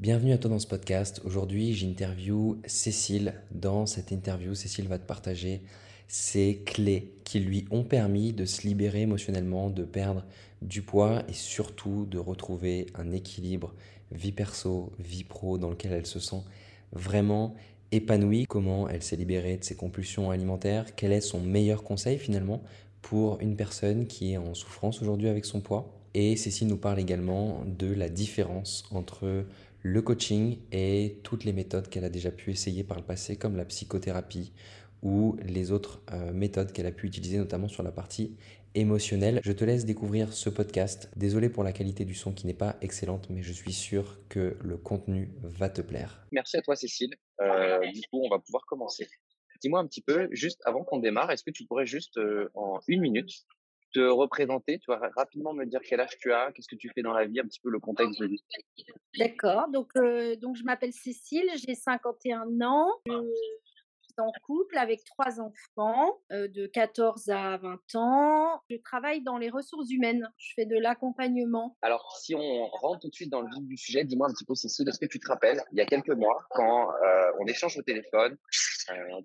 Bienvenue à toi dans ce podcast. Aujourd'hui, j'interview Cécile. Dans cette interview, Cécile va te partager ses clés qui lui ont permis de se libérer émotionnellement, de perdre du poids et surtout de retrouver un équilibre vie perso, vie pro dans lequel elle se sent vraiment épanouie. Comment elle s'est libérée de ses compulsions alimentaires Quel est son meilleur conseil finalement pour une personne qui est en souffrance aujourd'hui avec son poids et Cécile nous parle également de la différence entre le coaching et toutes les méthodes qu'elle a déjà pu essayer par le passé, comme la psychothérapie ou les autres euh, méthodes qu'elle a pu utiliser, notamment sur la partie émotionnelle. Je te laisse découvrir ce podcast. Désolé pour la qualité du son qui n'est pas excellente, mais je suis sûr que le contenu va te plaire. Merci à toi, Cécile. Euh, du coup, on va pouvoir commencer. Dis-moi un petit peu, juste avant qu'on démarre, est-ce que tu pourrais juste euh, en une minute te représenter, tu vas rapidement me dire quel âge tu as, qu'est-ce que tu fais dans la vie, un petit peu le contexte de vie. D'accord, donc, euh, donc je m'appelle Cécile, j'ai 51 ans, je suis en couple avec trois enfants euh, de 14 à 20 ans. Je travaille dans les ressources humaines, je fais de l'accompagnement. Alors, si on rentre tout de suite dans le vif du sujet, dis-moi un petit peu, Cécile, est-ce que tu te rappelles, il y a quelques mois, quand euh, on échange au téléphone,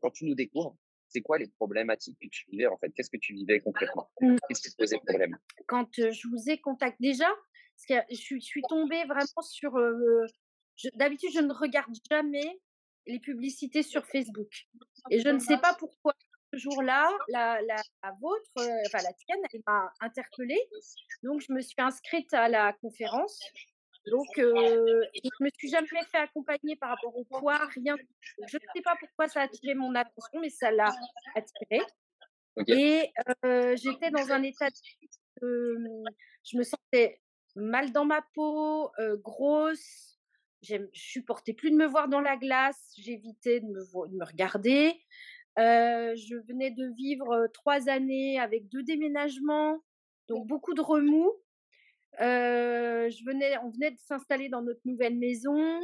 quand tu nous découvres, c'est quoi les problématiques que tu vivais en fait? Qu'est-ce que tu vivais concrètement? Mmh. Qu'est-ce qui te posait problème? Quand je vous ai contacté, déjà, parce que je, suis tombée vraiment sur. D'habitude, je ne regarde jamais les publicités sur Facebook. Et je ne sais pas pourquoi ce jour-là, la, la, vôtre, enfin la tienne, elle m'a interpellée. Donc, je me suis inscrite à la conférence. Donc, euh, je ne me suis jamais fait accompagner par rapport au poids, rien. Je ne sais pas pourquoi ça a attiré mon attention, mais ça l'a attiré. Et euh, j'étais dans un état de... je me sentais mal dans ma peau, euh, grosse. Je supportais plus de me voir dans la glace. J'évitais de me, de me regarder. je venais de vivre trois années avec deux déménagements, donc beaucoup de remous. Euh, je venais, on venait de s'installer dans notre nouvelle maison.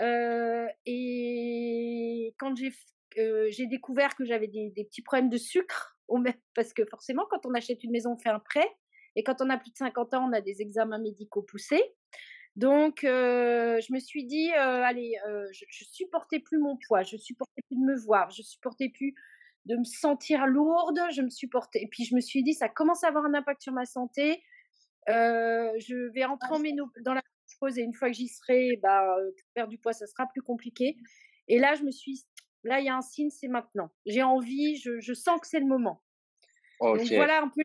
Euh, et quand j'ai euh, découvert que j'avais des, petits problèmes de sucre, parce que forcément, quand on achète une maison, on fait un prêt. Et quand on a plus de 50 ans, on a des examens médicaux poussés. Donc, je me suis dit, allez, je, je, supportais plus mon poids, je supportais plus de me voir, je supportais plus de me sentir lourde, je me supportais. Et puis, je me suis dit, ça commence à avoir un impact sur ma santé. Euh, je vais entrer en dans la pause et une fois que j'y serai, bah, euh, pour perdre du poids, ça sera plus compliqué. Et là, je me suis, là, il y a un signe, c'est maintenant. J'ai envie, je, je, sens que c'est le moment. Donc voilà un peu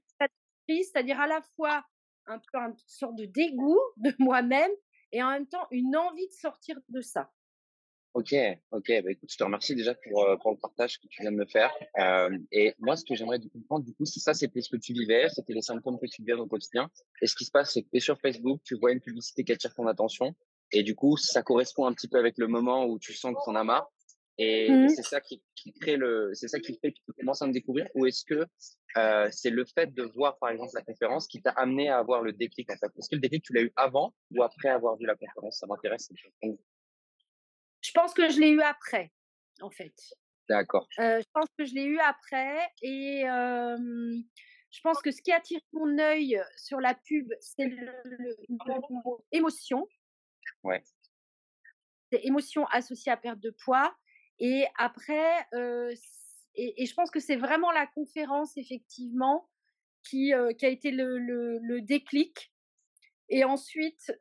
c'est-à-dire à la fois un peu une sorte de dégoût de moi-même et en même temps une envie de sortir de ça. Ok, ok. Bah, écoute, je te remercie déjà pour, euh, pour le partage que tu viens de me faire. Euh, et moi, ce que j'aimerais comprendre, du coup, c'est ça, c'était ce que tu vivais, c'était les symptômes que tu vivais au quotidien. Et ce qui se passe, c'est que tu es sur Facebook, tu vois une publicité qui attire ton attention. Et du coup, ça correspond un petit peu avec le moment où tu sens que tu en as marre. Et mmh c'est ça qui, qui, crée le, c'est ça qui fait que tu commences à me découvrir. Ou est-ce que euh, c'est le fait de voir, par exemple, la conférence qui t'a amené à avoir le déclic en fait Est-ce que le déclic tu l'as eu avant ou après avoir vu la conférence? Ça m'intéresse. Je pense que je l'ai eu après, en fait. D'accord. Euh, je pense que je l'ai eu après et je pense que ce qui attire mon œil sur la pub, c'est l'émotion. Ouais. C'est émotion associée à perte de poids. Et après, et, je pense que c'est vraiment la conférence, effectivement, qui, qui a été le, le déclic. Et ensuite,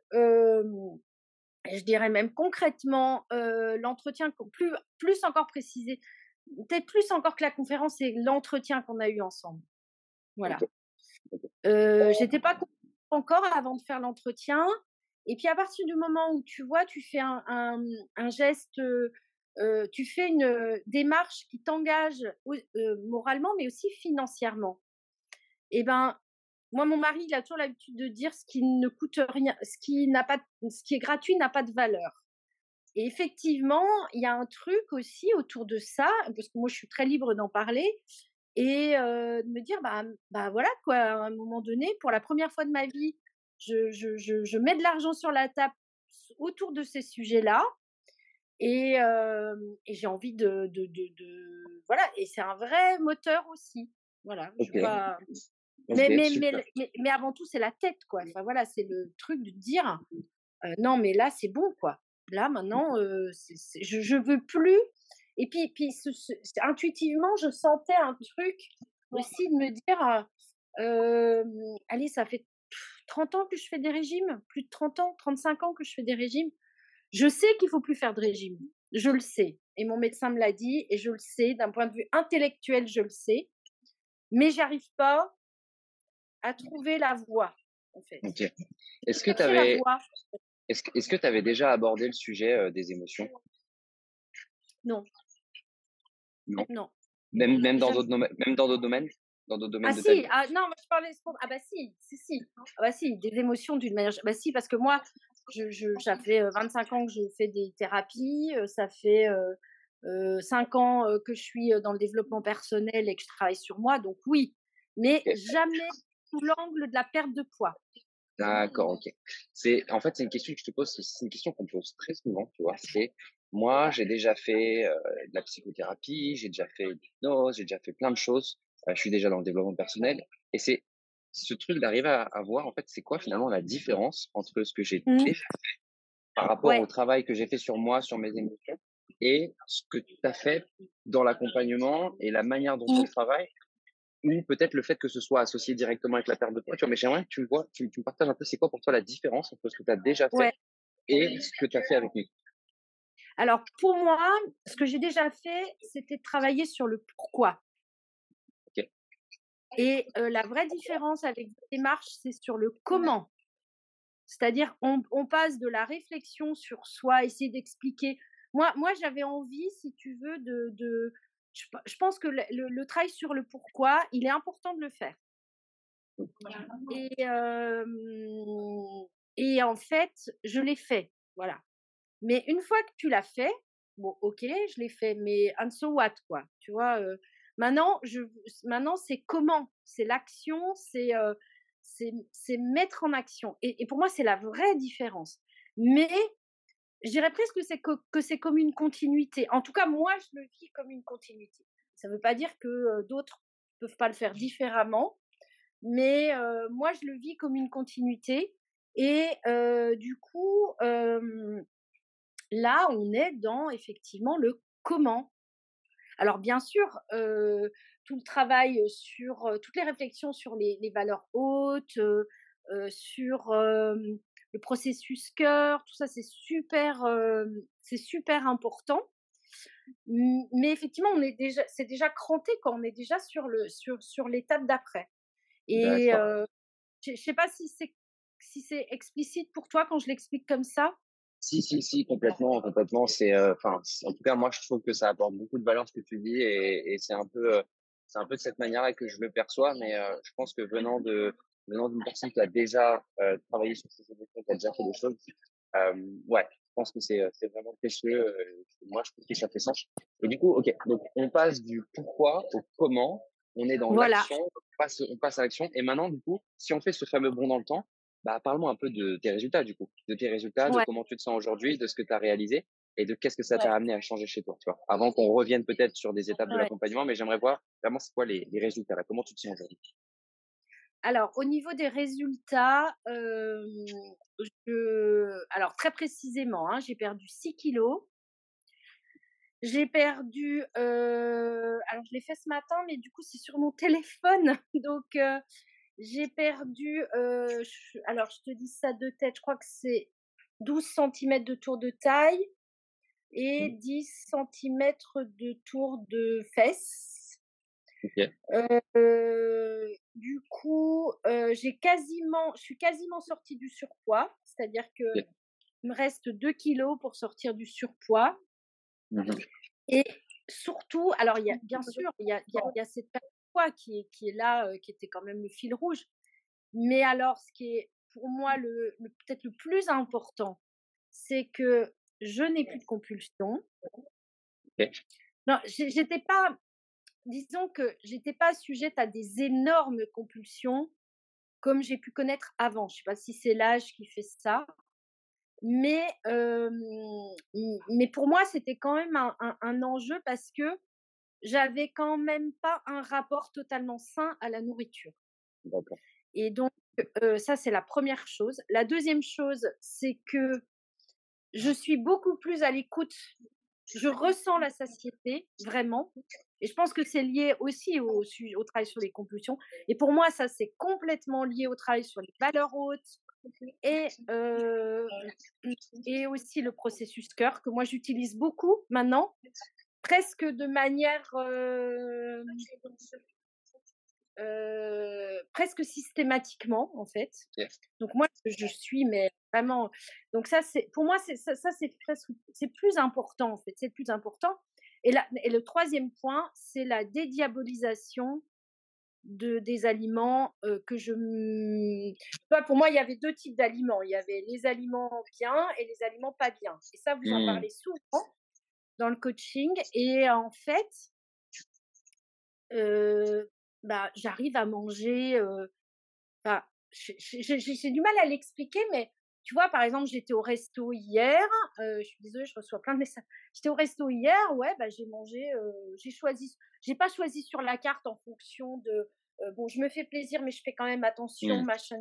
je dirais même concrètement, euh, l'entretien, plus, plus encore précisé, peut-être plus encore que la conférence, c'est l'entretien qu'on a eu ensemble. Voilà. Euh, J'étais pas encore avant de faire l'entretien. Et puis à partir du moment où tu vois, tu fais un, un, un geste, euh, tu fais une démarche qui t'engage euh, moralement, mais aussi financièrement. Et ben, moi, mon mari, il a toujours l'habitude de dire ce qui ne coûte rien, ce qui n'a pas, ce qui est gratuit n'a pas de valeur. Et effectivement, il y a un truc aussi autour de ça, parce que moi, je suis très libre d'en parler et euh, de me dire, bah, bah voilà quoi, à un moment donné, pour la première fois de ma vie, je, je, je, je mets de l'argent sur la table autour de ces sujets-là. Et, euh, et j'ai envie de, de, de, de, voilà et c'est un vrai moteur aussi voilà je vois, mais, mais, mais, mais, avant tout, c'est la tête, quoi. Enfin, voilà, c'est le truc de dire non, mais là, c'est bon, quoi. Là, maintenant, je, ne veux plus. Et puis, puis intuitivement, je sentais un truc aussi de me dire, allez, ça fait 30 ans que je fais des régimes, plus de 30 ans, 35 ans que je fais des régimes. Je sais qu'il faut plus faire de régime. Je le sais. Et mon médecin me l'a dit, et je le sais. D'un point de vue intellectuel, je le sais. Mais j'arrive pas à trouver la voie, en fait. Est-ce que tu avais, est-ce, est que tu avais déjà abordé le sujet des émotions? Non. Non? Non. Même, même dans d'autres domaines, même dans d'autres domaines? Dans d'autres domaines ah si, ah non, moi je parlais ah bah si, si si, ah bah si, des émotions d'une manière, bah si parce que moi, je, je, ça fait 25 ans que je fais des thérapies, ça fait euh, 5 ans que je suis dans le développement personnel et que je travaille sur moi, donc oui, mais jamais sous l'angle de la perte de poids. D'accord, ok. C'est en fait c'est une question que je te pose, c'est une question qu'on pose très souvent, tu vois. C'est moi j'ai déjà fait de la psychothérapie, j'ai déjà fait l'hypnose, j'ai déjà fait plein de choses. je suis déjà dans le développement personnel et c'est ce truc d'arriver à, voir en fait c'est quoi finalement la différence entre ce que j'ai mmh. déjà fait par rapport au travail que j'ai fait sur moi, sur mes émotions et ce que tu as fait dans l'accompagnement et la manière dont tu mmh. travailles ou peut-être le fait que ce soit associé directement avec la perte de poids. Tu vois, mais j'aimerais que tu me vois, tu, me partages un peu c'est quoi pour toi la différence entre ce que tu as déjà fait et ce que tu as fait avec nous? Alors pour moi, ce que j'ai déjà fait, c'était de travailler sur le pourquoi. Et la vraie différence avec démarche, c'est sur le comment. C'est-à-dire, on, on, passe de la réflexion sur soi, essayer d'expliquer. Moi, moi j'avais envie, si tu veux, de, de je, pense que le, travail sur le pourquoi, il est important de le faire. Et, et en fait, je l'ai fait, voilà. Mais une fois que tu l'as fait, bon, ok, je l'ai fait, mais and so what, quoi, tu vois. maintenant, je, maintenant, c'est comment, c'est l'action, c'est c'est mettre en action. Et, et pour moi, c'est la vraie différence. Mais je dirais presque que c'est que, c'est comme une continuité. En tout cas, moi, je le vis comme une continuité. Ça ne veut pas dire que d'autres ne peuvent pas le faire différemment, mais moi, je le vis comme une continuité. Et du coup, là, on est dans effectivement le comment. Alors, bien sûr, tout le travail sur toutes les réflexions sur les valeurs hautes, sur le processus cœur, tout ça, c'est super, c'est super important. Mais effectivement, on est déjà, c'est déjà cranté quand on est déjà sur le sur sur l'étape d'après. Et je sais pas si c'est si c'est explicite pour toi quand je l'explique comme ça. Si, si, si, complètement, complètement. C'est, enfin, en tout cas, moi, je trouve que ça apporte beaucoup de valeur ce que tu dis, et, et c'est un peu, c'est un peu de cette manière-là que je le perçois. Mais je pense que venant de venant d'une personne qui a déjà euh, travaillé sur ces émotions, qui a déjà fait des choses, euh, ouais, je pense que c'est, c'est vraiment précieux. Euh, moi, je trouve que ça fait sens. Et du coup, ok, donc on passe du pourquoi au comment. On est dans l'action, on passe, on passe à l'action. Et maintenant, du coup, si on fait ce fameux bond dans le temps, bah, parle-moi un peu de tes résultats, du coup, de tes résultats, de comment tu te sens aujourd'hui, de ce que tu as réalisé et de qu'est-ce que ça t'a amené à changer chez toi, tu vois. Avant qu'on revienne peut-être sur des étapes de l'accompagnement, mais j'aimerais voir vraiment c'est quoi les, les résultats là, comment tu te sens aujourd'hui? Alors, au niveau des résultats, alors très précisément, hein, j'ai perdu 6 kilos. J'ai perdu, alors je l'ai fait ce matin, mais du coup c'est sur mon téléphone, donc j'ai perdu, alors je te dis ça de tête, je crois que c'est 12 cm de tour de taille et 10 mmh. cm de tour de fesses du coup, j'ai quasiment, je suis quasiment sortie du surpoids, c'est-à-dire que il me reste 2 kilos pour sortir du surpoids. Mmh Et surtout, alors il y a bien sûr, il y a, y a, cette perte de poids qui est, qui est là, qui était quand même le fil rouge. Mais alors, ce qui est pour moi le, peut-être le plus important, c'est que je n'ai plus de compulsion. Non, j'étais pas, disons que j'étais pas sujette à des énormes compulsions comme j'ai pu connaître avant. Je sais pas si c'est l'âge qui fait ça, mais mais pour moi c'était quand même un, enjeu parce que j'avais quand même pas un rapport totalement sain à la nourriture. Et donc ça c'est la première chose. La deuxième chose c'est que je suis beaucoup plus à l'écoute. Je ressens la satiété, vraiment. Et je pense que c'est lié aussi au, travail sur les compulsions. Et pour moi, ça, c'est complètement lié au travail sur les valeurs hautes et, euh, et aussi le processus cœur que moi j'utilise beaucoup maintenant, presque de manière euh, euh, presque systématiquement en fait. Donc moi je suis mais vraiment donc ça c'est pour moi c'est ça, ça c'est presque c'est plus important en fait c'est plus important. Et là et le troisième point c'est la dédiabolisation de des aliments euh, que je pour moi il y avait deux types d'aliments. Il y avait les aliments bien et les aliments pas bien. Et ça vous en mmh. parlez souvent dans le coaching. Et en fait euh, bah, j'arrive à manger. Euh, j'ai du mal à l'expliquer, mais tu vois, par exemple, j'étais au resto hier. Euh, je suis désolée, je reçois plein de messages. J'étais au resto hier, ouais, bah, j'ai mangé, euh, j'ai choisi. J'ai pas choisi sur la carte en fonction de. Bon, je me fais plaisir, mais je fais quand même attention, mmh. machin.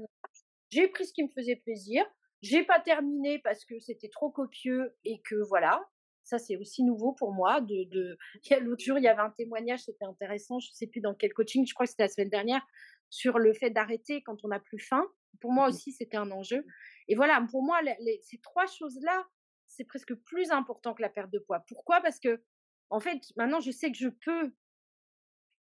J'ai pris ce qui me faisait plaisir. J'ai pas terminé parce que c'était trop copieux et que voilà. Ça, c'est aussi nouveau pour moi. De, de... L'autre jour, il y avait un témoignage, c'était intéressant. Je ne sais plus dans quel coaching, je crois que c'était la semaine dernière, sur le fait d'arrêter quand on n'a plus faim. Pour moi mmh aussi, c'était un enjeu. Et voilà, pour moi, ces trois choses-là, c'est presque plus important que la perte de poids. Pourquoi? Parce que, en fait, maintenant, je sais que je peux.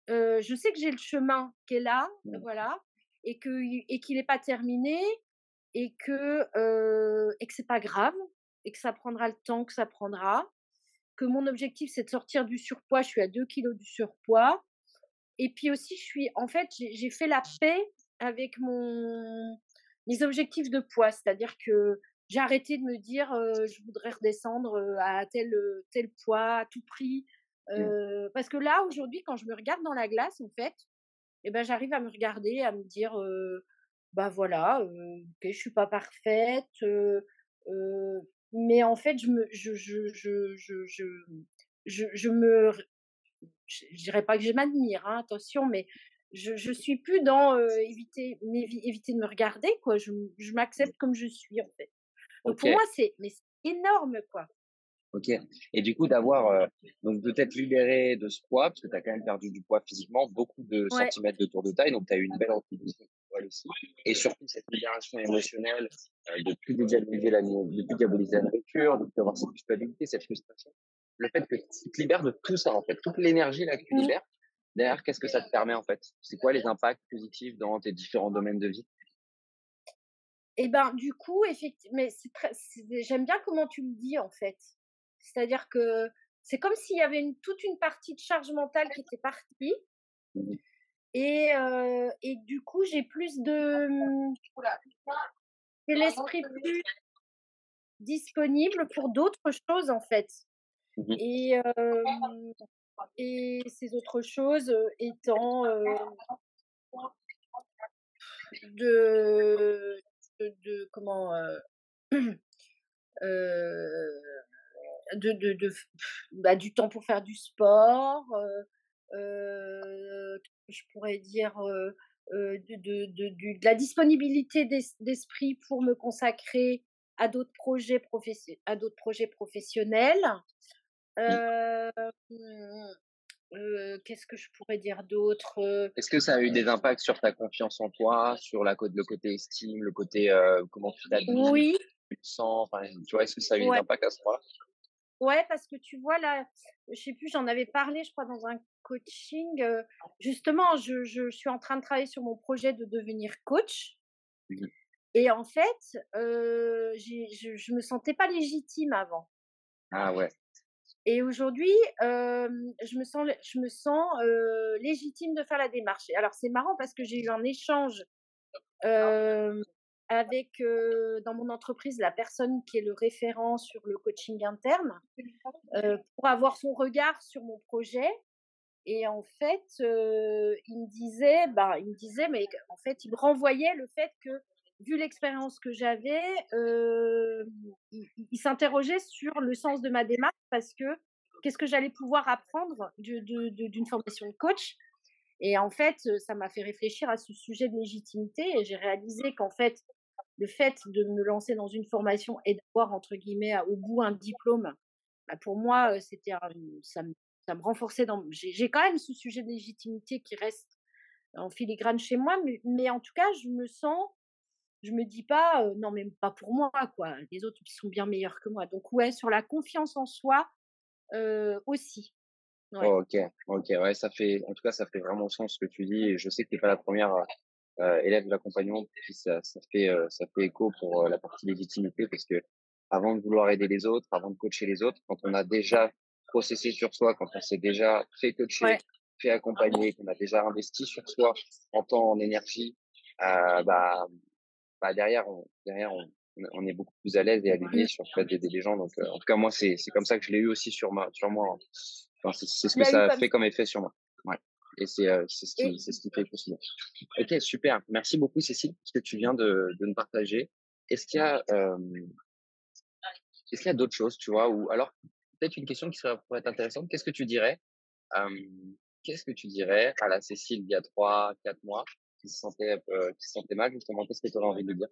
Euh, je sais que j'ai le chemin qui est là, mmh. voilà, et que et qu'il n'est pas terminé, et que euh, et que c'est pas grave, et que ça prendra le temps que ça prendra, que mon objectif c'est de sortir du surpoids, je suis à 2 kilos du surpoids, et puis aussi je suis, en fait, j'ai fait la paix avec mon, mes objectifs de poids, c'est-à-dire que j'ai arrêté de me dire euh, je voudrais redescendre euh, à tel, tel poids à tout prix. Mmh. Euh, parce que là, aujourd'hui, quand je me regarde dans la glace, en fait, eh ben, j'arrive à me regarder, à me dire bah voilà, que je suis pas parfaite, mais en fait, je me, je, je, je, je, je, je, me, je dirais pas que je m'admire, hein, attention, mais je, je suis plus dans éviter, éviter de me regarder, quoi. Je, je m'accepte comme je suis, en fait. Donc pour moi, c'est, mais c'est énorme, quoi. Ok. Et du coup, d'avoir donc de t'être libéré de ce poids, parce que tu as quand même perdu du poids physiquement, beaucoup de centimètres de tour de taille, donc tu as eu une belle aussi. Et surtout, cette libération émotionnelle euh, de plus diaboliser la, de plus diaboliser la nourriture, de plus avoir cette culpabilité, cette frustration. Le fait que tu te libères de tout ça, en fait, toute l'énergie là que tu mmh. libères, derrière, qu'est-ce que ça te permet, en fait? C'est quoi les impacts positifs dans tes différents domaines de vie? Et ben, du coup, effectivement, mais c'est très, j'aime bien comment tu le dis, en fait. C'est-à-dire que c'est comme s'il y avait une, toute une partie de charge mentale qui était partie. Mmh et, euh, et du coup, j'ai plus de. J'ai l'esprit plus disponible pour d'autres choses, en fait. Mmh et, euh, et ces autres choses étant euh, de, de, comment de, de, de bah, du temps pour faire du sport je pourrais dire, euh, euh, de, de, de, de, la disponibilité d'esprit pour me consacrer à d'autres projets, à d'autres projets professionnels. Euh, Qu'est-ce que je pourrais dire d'autre Est-ce que ça a eu des impacts sur ta confiance en toi, sur la, le côté estime, le côté comment tu t'habilles, oui. tu te sens Tu vois, est-ce que ça a eu des impacts à ce moment-là? Ouais, parce que tu vois, là, je sais plus, j'en avais parlé, je crois, dans un coaching. justement, je, je, suis en train de travailler sur mon projet de devenir coach. Mmh Et en fait, euh, je, je me sentais pas légitime avant. Ah ouais. Et aujourd'hui, je me sens, je me sens légitime de faire la démarche. Alors c'est marrant parce que j'ai eu un échange avec dans mon entreprise la personne qui est le référent sur le coaching interne pour avoir son regard sur mon projet. Et en fait, il me disait, bah, il me disait, mais en fait, il renvoyait le fait que vu l'expérience que j'avais, il, s'interrogeait sur le sens de ma démarche parce que qu'est-ce que j'allais pouvoir apprendre d'une formation de coach. Et en fait, ça m'a fait réfléchir à ce sujet de légitimité et j'ai réalisé qu'en fait, le fait de me lancer dans une formation et d'avoir, entre guillemets, au bout un diplôme, bah, pour moi, c'était ça, me, ça me renforçait dans. J'ai quand même ce sujet de légitimité qui reste en filigrane chez moi, mais, en tout cas, je me sens, je me dis pas, non, même pas pour moi, quoi. Les autres, ils sont bien meilleurs que moi. Donc, ouais, sur la confiance en soi aussi. ok, ok, ouais, ça fait, en tout cas, ça fait vraiment sens ce que tu dis. Et je sais que tu n'es pas la première élève de l'accompagnement, ça, ça fait, ça fait écho pour la partie légitimité, parce que avant de vouloir aider les autres, avant de coacher les autres, quand on a déjà processé sur soi, quand on s'est déjà fait coacher, fait accompagner, qu'on a déjà investi sur soi en temps, en énergie, euh, bah, bah derrière, on, derrière on, on est beaucoup plus à l'aise et aligné sur le fait d'aider les gens. Donc, euh, en tout cas, moi, c'est comme ça que je l'ai eu aussi sur, ma, sur moi. Enfin, c'est ce que ça a fait comme effet sur moi. Et c'est euh, ce, qui, ce qui fait possible. Ok, super. Merci beaucoup, Cécile, ce que tu viens de, de nous partager. Est-ce qu'il y a, euh, est-ce qu'il y a d'autres choses, tu vois, ou alors peut-être une question qui serait, pourrait être intéressante. Qu'est-ce que tu dirais euh, Qu'est-ce que tu dirais à la Cécile il y a trois, quatre mois qui se sentait, euh, qui se sentait mal justement? Qu'est-ce que tu aurais envie de lui dire?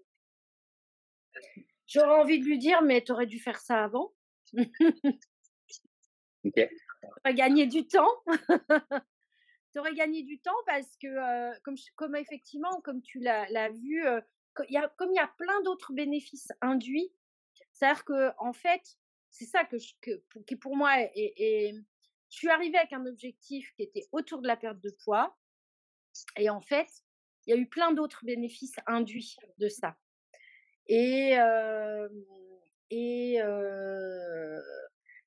J'aurais envie de lui dire, mais tu aurais dû faire ça avant. ok. Tu gagné du temps. tu aurais gagné du temps parce que, comme, effectivement, comme tu l'as vu, y a, comme il y a plein d'autres bénéfices induits, c'est-à-dire que en fait, c'est ça que, qui pour moi est, je suis arrivée avec un objectif qui était autour de la perte de poids. Et en fait, il y a eu plein d'autres bénéfices induits de ça. Et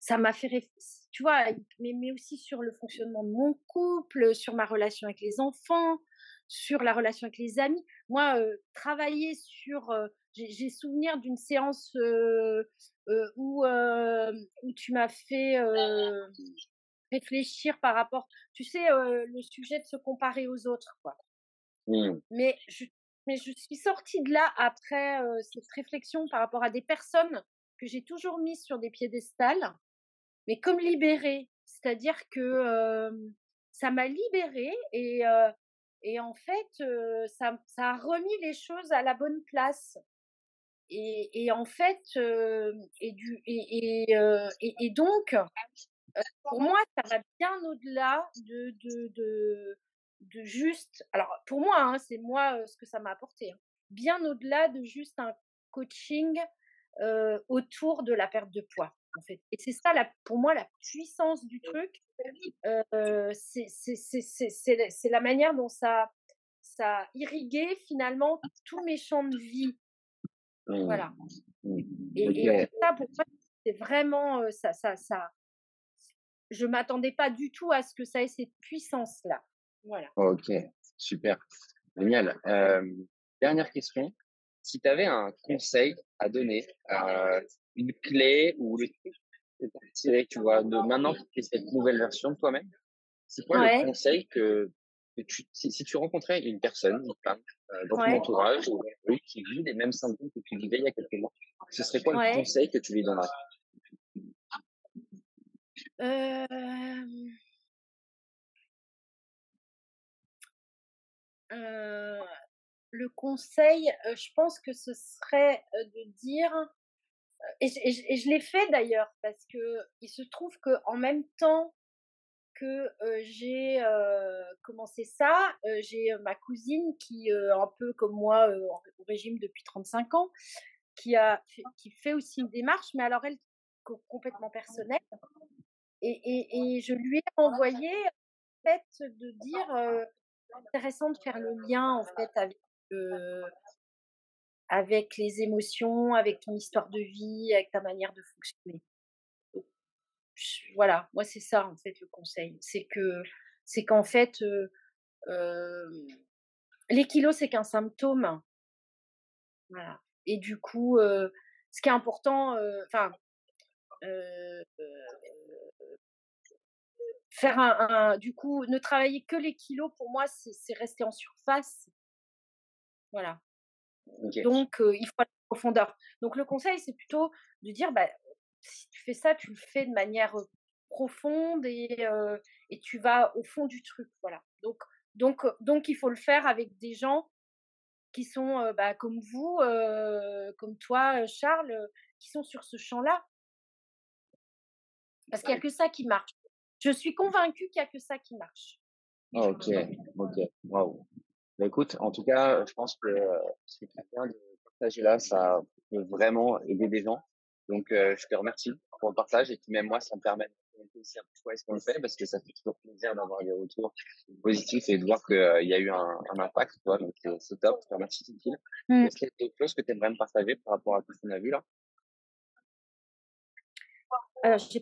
ça m'a fait, tu vois, mais, mais aussi sur le fonctionnement de mon couple, sur ma relation avec les enfants, sur la relation avec les amis. Moi, travailler sur j'ai souvenir d'une séance où, où tu m'as fait réfléchir par rapport, tu sais, le sujet de se comparer aux autres, quoi. Mmh. Mais je, mais je suis sortie de là après cette réflexion par rapport à des personnes que j'ai toujours mises sur des piédestals, mais comme libérées. C'est-à-dire que ça m'a libérée et, et en fait, ça, ça, a remis les choses à la bonne place. Et, et en fait, et, du, et, et, et, donc, pour moi, ça va bien au-delà de, de, de, de, juste. Alors, pour moi, hein, c'est moi ce que ça m'a apporté. Hein, bien au-delà de juste un coaching autour de la perte de poids. En fait. Et c'est ça, la, pour moi, la puissance du truc. Euh, c'est la manière dont ça, ça a irrigué finalement tous mes champs de vie. Voilà. Mmh. Et, et, ça, pour moi, c'est vraiment ça, ça, ça, je m'attendais pas du tout à ce que ça ait cette puissance-là. Voilà. Ok, super. Génial. Euh, dernière question. Si tu avais un conseil à donner, euh, une clé ou le truc que tu vois, de maintenant que tu cette nouvelle version de toi-même, c'est quoi le conseil que, tu, si, tu rencontrais une personne, une femme, euh, dans ton entourage, qui vit les mêmes symptômes que tu vivais il y a quelques mois, ce serait quoi le conseil que tu lui donnerais? Le conseil, je pense que ce serait de dire, et, je l'ai fait d'ailleurs, parce que il se trouve que en même temps que j'ai commencé ça, j'ai ma cousine qui, un peu comme moi, au régime depuis 35 ans, qui a qui fait aussi une démarche, mais alors elle complètement personnelle, et, je lui ai envoyé le fait de dire euh, intéressant de faire le lien en fait avec avec les émotions, avec ton histoire de vie, avec ta manière de fonctionner. voilà, moi c'est ça en fait le conseil, c'est que c'est qu'en fait les kilos c'est qu'un symptôme, voilà. Et du coup, ce qui est important, enfin faire un, du coup, ne travailler que les kilos, pour moi, c'est rester en surface. Voilà. Donc, il faut aller en profondeur. Donc, le conseil, c'est plutôt de dire, bah, si tu fais ça, tu le fais de manière profonde et, et tu vas au fond du truc. Voilà. Donc, donc, donc, il faut le faire avec des gens qui sont bah, comme vous, comme toi, Charles, qui sont sur ce champ-là. Parce qu'il n'y a que ça qui marche. Je suis convaincue qu'il n'y a que ça qui marche. Ah, ok, ok, waouh. Bah, écoute, en tout cas, je pense que ce qui est bien de partager là, ça peut vraiment aider des gens. Donc, je te remercie pour le partage et puis même moi, ça me permet de aussi un peu ce qu'on fait parce que ça fait toujours plaisir d'avoir des retours positifs et de voir qu'il y a eu un, impact. Toi, donc, c'est top. Je te remercie, Cécile. Mmh. Est-ce qu'il y a quelque chose que tu aimerais me partager par rapport à tout ce qu'on a vu là? Alors, si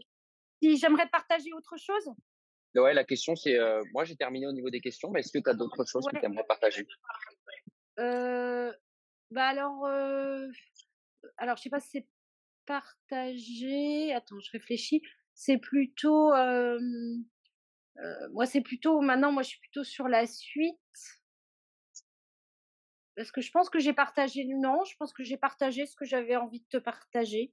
j'aimerais partager autre chose? Ouais, la question, c'est. moi, j'ai terminé au niveau des questions, mais est-ce que tu as d'autres choses que tu aimerais partager? Euh, Bah alors, alors, je sais pas si c'est partagé. Attends, je réfléchis. C'est plutôt. moi, c'est plutôt. Maintenant, moi, je suis plutôt sur la suite. Parce que je pense que j'ai partagé? Non, je pense que j'ai partagé ce que j'avais envie de te partager.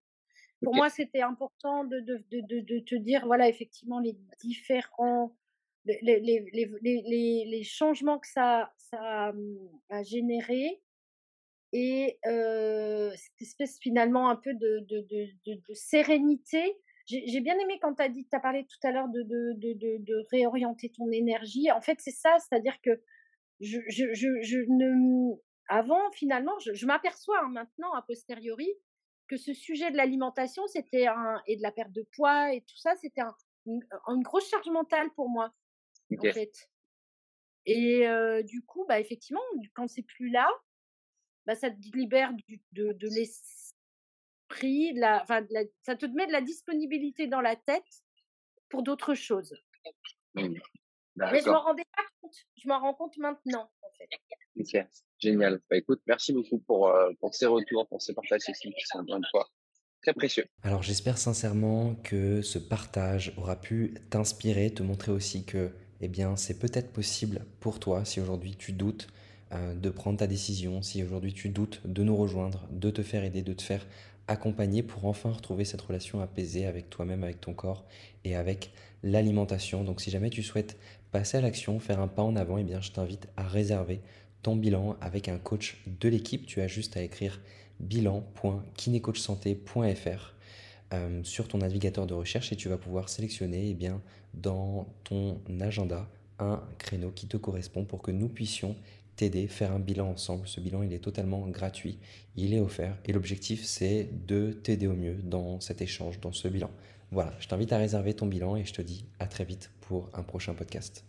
Pour moi, c'était important de, de, de, de, te dire, voilà, effectivement, les différents, les, les, les, les changements que ça, ça a généré et cette espèce finalement un peu de, de, sérénité. J'ai bien aimé quand tu as dit, tu as parlé tout à l'heure de, de, de, réorienter ton énergie. En fait, c'est ça, c'est-à-dire que je, je, je, je, ne. Avant, finalement, je, je m'aperçois hein, maintenant, a posteriori, que ce sujet de l'alimentation, c'était un, et de la perte de poids et tout ça, c'était un, une, grosse charge mentale pour moi, en fait. Et du coup, bah, effectivement, quand c'est plus là, bah, ça te libère du, de, de l'esprit, de la, enfin, ça te met de la disponibilité dans la tête pour d'autres choses. Mmh. Mais je m'en rendais pas compte. Je m'en rends compte maintenant, en fait. Ok, génial. Bah, écoute, merci beaucoup pour, euh, pour ces retours, pour ces partages qui sont une fois très précieux. Alors j'espère sincèrement que ce partage aura pu t'inspirer, te montrer aussi que eh bien, c'est peut-être possible pour toi si aujourd'hui tu doutes euh, de prendre ta décision, si aujourd'hui tu doutes de nous rejoindre, de te faire aider, de te faire accompagner pour enfin retrouver cette relation apaisée avec toi-même, avec ton corps et avec l'alimentation. Donc si jamais tu souhaites passer à l'action, faire un pas en avant, eh bien je t'invite à réserver ton bilan avec un coach de l'équipe. Tu as juste à écrire bilan.kinecoachsanté.fr euh, sur ton navigateur de recherche et tu vas pouvoir sélectionner eh bien, dans ton agenda un créneau qui te correspond pour que nous puissions t'aider, faire un bilan ensemble. Ce bilan, il est totalement gratuit, il est offert et l'objectif, c'est de t'aider au mieux dans cet échange, dans ce bilan. Voilà, je t'invite à réserver ton bilan et je te dis à très vite pour un prochain podcast.